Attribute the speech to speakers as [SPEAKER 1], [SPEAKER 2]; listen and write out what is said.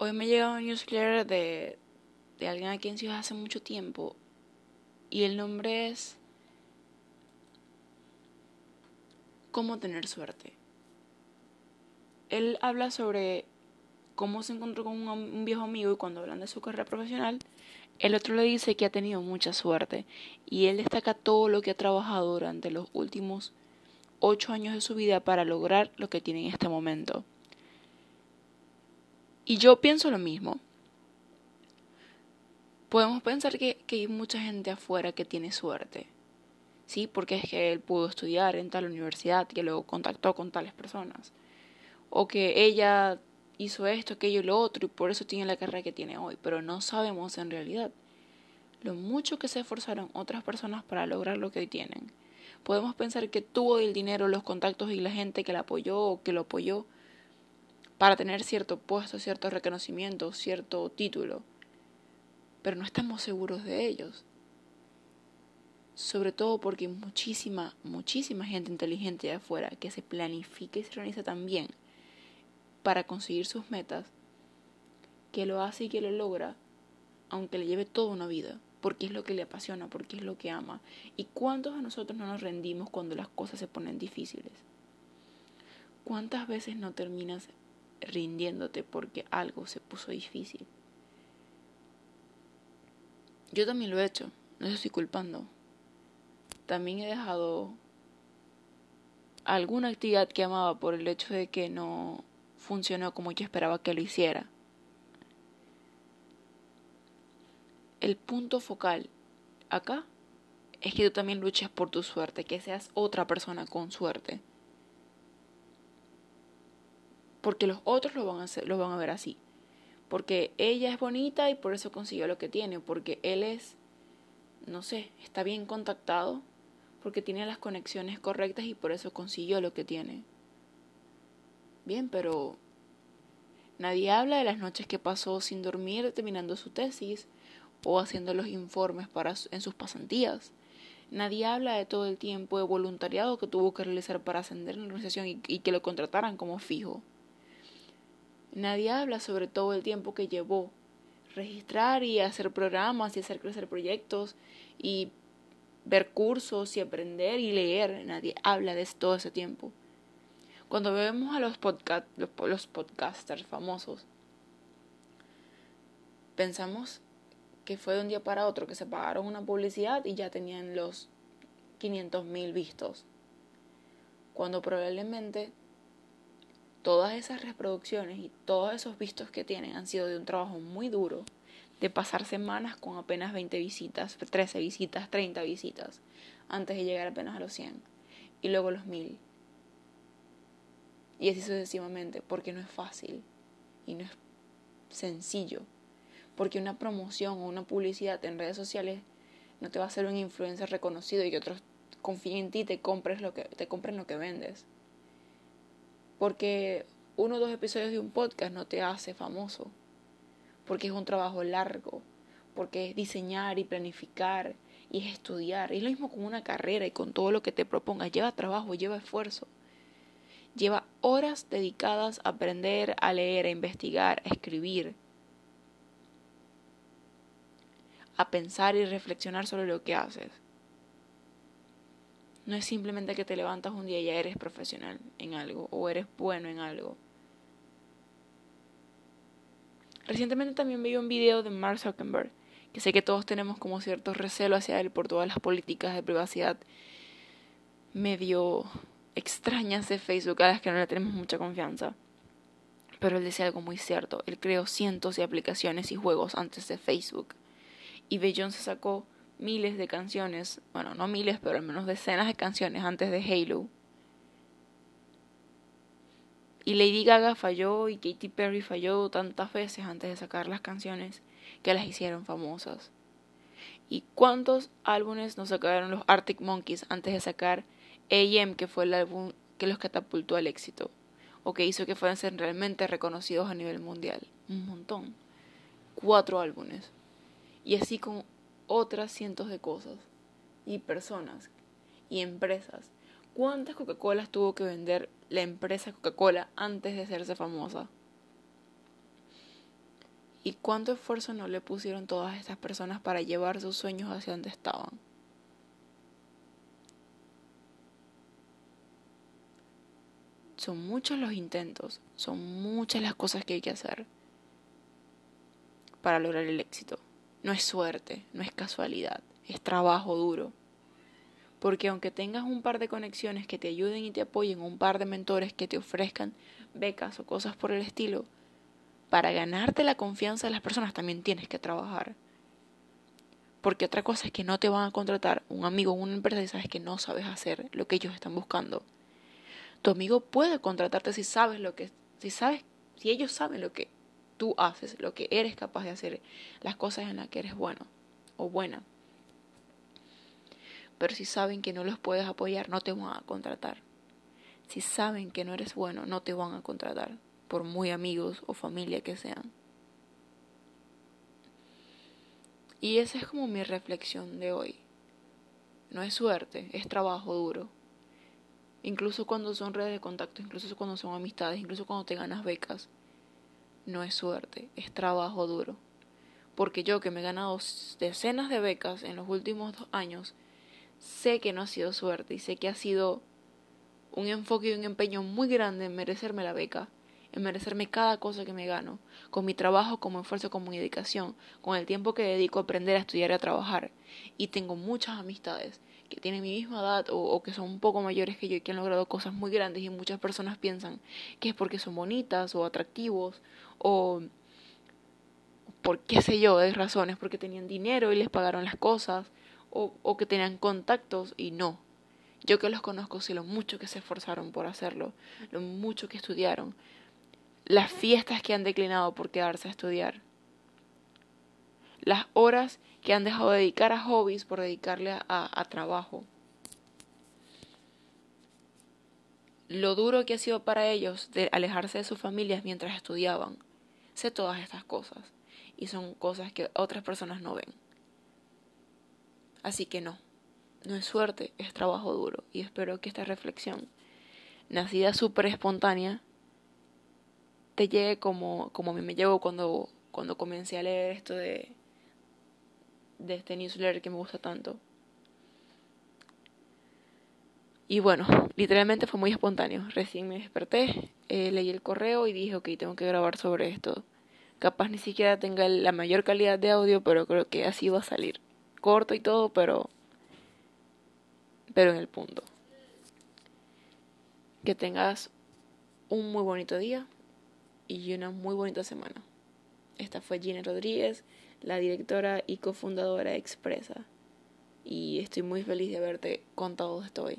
[SPEAKER 1] Hoy me llegado un newsletter de, de alguien a quien sigo hace mucho tiempo y el nombre es Cómo tener suerte. Él habla sobre cómo se encontró con un, un, viejo amigo y cuando hablan de su carrera profesional, el otro le dice que ha tenido mucha suerte y él destaca todo lo que ha trabajado durante los últimos ocho años de su vida para lograr lo que tiene en este momento. Y yo pienso lo mismo. Podemos pensar que, hay mucha gente afuera que tiene suerte, ¿sí? Porque es que él pudo estudiar en tal universidad, que luego contactó con tales personas. O que ella hizo esto, aquello lo otro, y por eso tiene la carrera que tiene hoy. Pero no sabemos en realidad lo mucho que se esforzaron otras personas para lograr lo que hoy tienen. Podemos pensar que tuvo el dinero, los contactos y la gente que la apoyó o que lo apoyó para tener cierto puesto, cierto reconocimiento, cierto título, pero no estamos seguros de ellos. Sobre todo porque muchísima, muchísima gente inteligente de afuera que se planifica y se organiza también para conseguir sus metas, que lo hace y que lo logra, aunque le lleve toda una vida porque es lo que le apasiona, porque es lo que ama. ¿Y cuántos de nosotros no nos rendimos cuando las cosas se ponen difíciles? ¿Cuántas veces no terminas rindiéndote porque algo se puso difícil? Yo también lo he hecho, no estoy culpando. También he dejado alguna actividad que amaba por el hecho de que no funcionó como yo esperaba que lo hiciera. el punto focal acá es que tú también luches por tu suerte, que seas otra persona con suerte. Porque los otros lo van a hacer, lo van a ver así. Porque ella es bonita y por eso consiguió lo que tiene, porque él es no sé, está bien contactado, porque tiene las conexiones correctas y por eso consiguió lo que tiene. Bien, pero nadie habla de las noches que pasó sin dormir terminando su tesis, o haciendo los informes para, en sus pasantías. Nadie habla de todo el tiempo de voluntariado que tuvo que realizar para ascender en la organización y, y que lo contrataran como fijo. Nadie habla sobre todo el tiempo que llevó registrar y hacer programas y hacer crecer proyectos y ver cursos y aprender y leer. Nadie habla de todo ese tiempo. Cuando vemos a los, podcast, los, podcasters famosos, pensamos que fue de un día para otro que se pagaron una publicidad y ya tenían los 500 mil vistos. Cuando probablemente todas esas reproducciones y todos esos vistos que tienen han sido de un trabajo muy duro, de pasar semanas con apenas 20 visitas, 13 visitas, 30 visitas, antes de llegar apenas a los 100, y luego los 1000. Y así sucesivamente, porque no es fácil y no es sencillo porque una promoción o una publicidad en redes sociales no te va a hacer un influencer reconocido y que otros confíen en ti y te compres lo que te compren lo que vendes. Porque uno o dos episodios de un podcast no te hace famoso. Porque es un trabajo largo, porque es diseñar y planificar y es estudiar. Y es lo mismo con una carrera y con todo lo que te propongas. Lleva trabajo, lleva esfuerzo. Lleva horas dedicadas a aprender, a leer, a investigar, a escribir a pensar y reflexionar sobre lo que haces. No es simplemente que te levantas un día y ya eres profesional en algo o eres bueno en algo. Recientemente también vi un video de Mark Zuckerberg, que sé que todos tenemos como cierto recelo hacia él por todas las políticas de privacidad medio extrañas de Facebook a las que no le tenemos mucha confianza. Pero él decía algo muy cierto, él creó cientos de aplicaciones y juegos antes de Facebook y Beyoncé sacó miles de canciones, bueno, no miles, pero al menos decenas de canciones antes de Halo. Y Lady Gaga falló y Katy Perry falló tantas veces antes de sacar las canciones que las hicieron famosas. ¿Y cuántos álbumes nos sacaron los Arctic Monkeys antes de sacar AM, que fue el álbum que los catapultó al éxito? O que hizo que fueran realmente reconocidos a nivel mundial. Un montón. Cuatro álbumes y así con otras cientos de cosas y personas y empresas. ¿Cuántas Coca-Colas tuvo que vender la empresa Coca-Cola antes de hacerse famosa? ¿Y cuánto esfuerzo no le pusieron todas estas personas para llevar sus sueños hacia donde estaban? Son muchos los intentos, son muchas las cosas que hay que hacer para lograr el éxito. No es suerte, no es casualidad, es trabajo duro. Porque aunque tengas un par de conexiones que te ayuden y te apoyen, un par de mentores que te ofrezcan becas o cosas por el estilo, para ganarte la confianza de las personas también tienes que trabajar. Porque otra cosa es que no te van a contratar un amigo o una empresa y sabes que no sabes hacer lo que ellos están buscando. Tu amigo puede contratarte si sabes lo que, si sabes, si ellos saben lo que tú haces, lo que eres capaz de hacer, las cosas en las que eres bueno o buena. Pero si saben que no los puedes apoyar, no te van a contratar. Si saben que no eres bueno, no te van a contratar por muy amigos o familia que sean. Y esa es como mi reflexión de hoy. No es suerte, es trabajo duro. Incluso cuando son redes de contacto, incluso cuando son amistades, incluso cuando te ganas becas. No es suerte, es trabajo duro. Porque yo que me he ganado decenas de becas en los últimos dos años, sé que no ha sido suerte y sé que ha sido un enfoque y un empeño muy grande en merecerme la beca en merecerme cada cosa que me gano, con mi trabajo como esfuerzo, como mi dedicación, con el tiempo que dedico a aprender a estudiar y a trabajar. Y tengo muchas amistades que tienen mi misma edad o, que son un poco mayores que yo y que han logrado cosas muy grandes y muchas personas piensan que es porque son bonitas o atractivos o por qué sé yo, de razones, porque tenían dinero y les pagaron las cosas o, o que tenían contactos y no. Yo que los conozco sé lo mucho que se esforzaron por hacerlo, lo mucho que estudiaron, las fiestas que han declinado por quedarse a estudiar, las horas que han dejado de dedicar a hobbies por dedicarle a, a, trabajo, lo duro que ha sido para ellos de alejarse de sus familias mientras estudiaban. Sé todas estas cosas y son cosas que otras personas no ven. Así que no, no es suerte, es trabajo duro y espero que esta reflexión, nacida súper espontánea, te llegue como, como a mí me llegó cuando, cuando comencé a leer esto de, de este newsletter que me gusta tanto. Y bueno, literalmente fue muy espontáneo. Recién me desperté, eh, leí el correo y dije, ok, tengo que grabar sobre esto. Capaz ni siquiera tenga la mayor calidad de audio, pero creo que así va a salir. Corto y todo, pero, pero en el punto. Que tengas un muy bonito día y una muy bonita semana. Esta fue Gina Rodríguez, la directora y cofundadora de Expresa. Y estoy muy feliz de haberte contado esto hoy.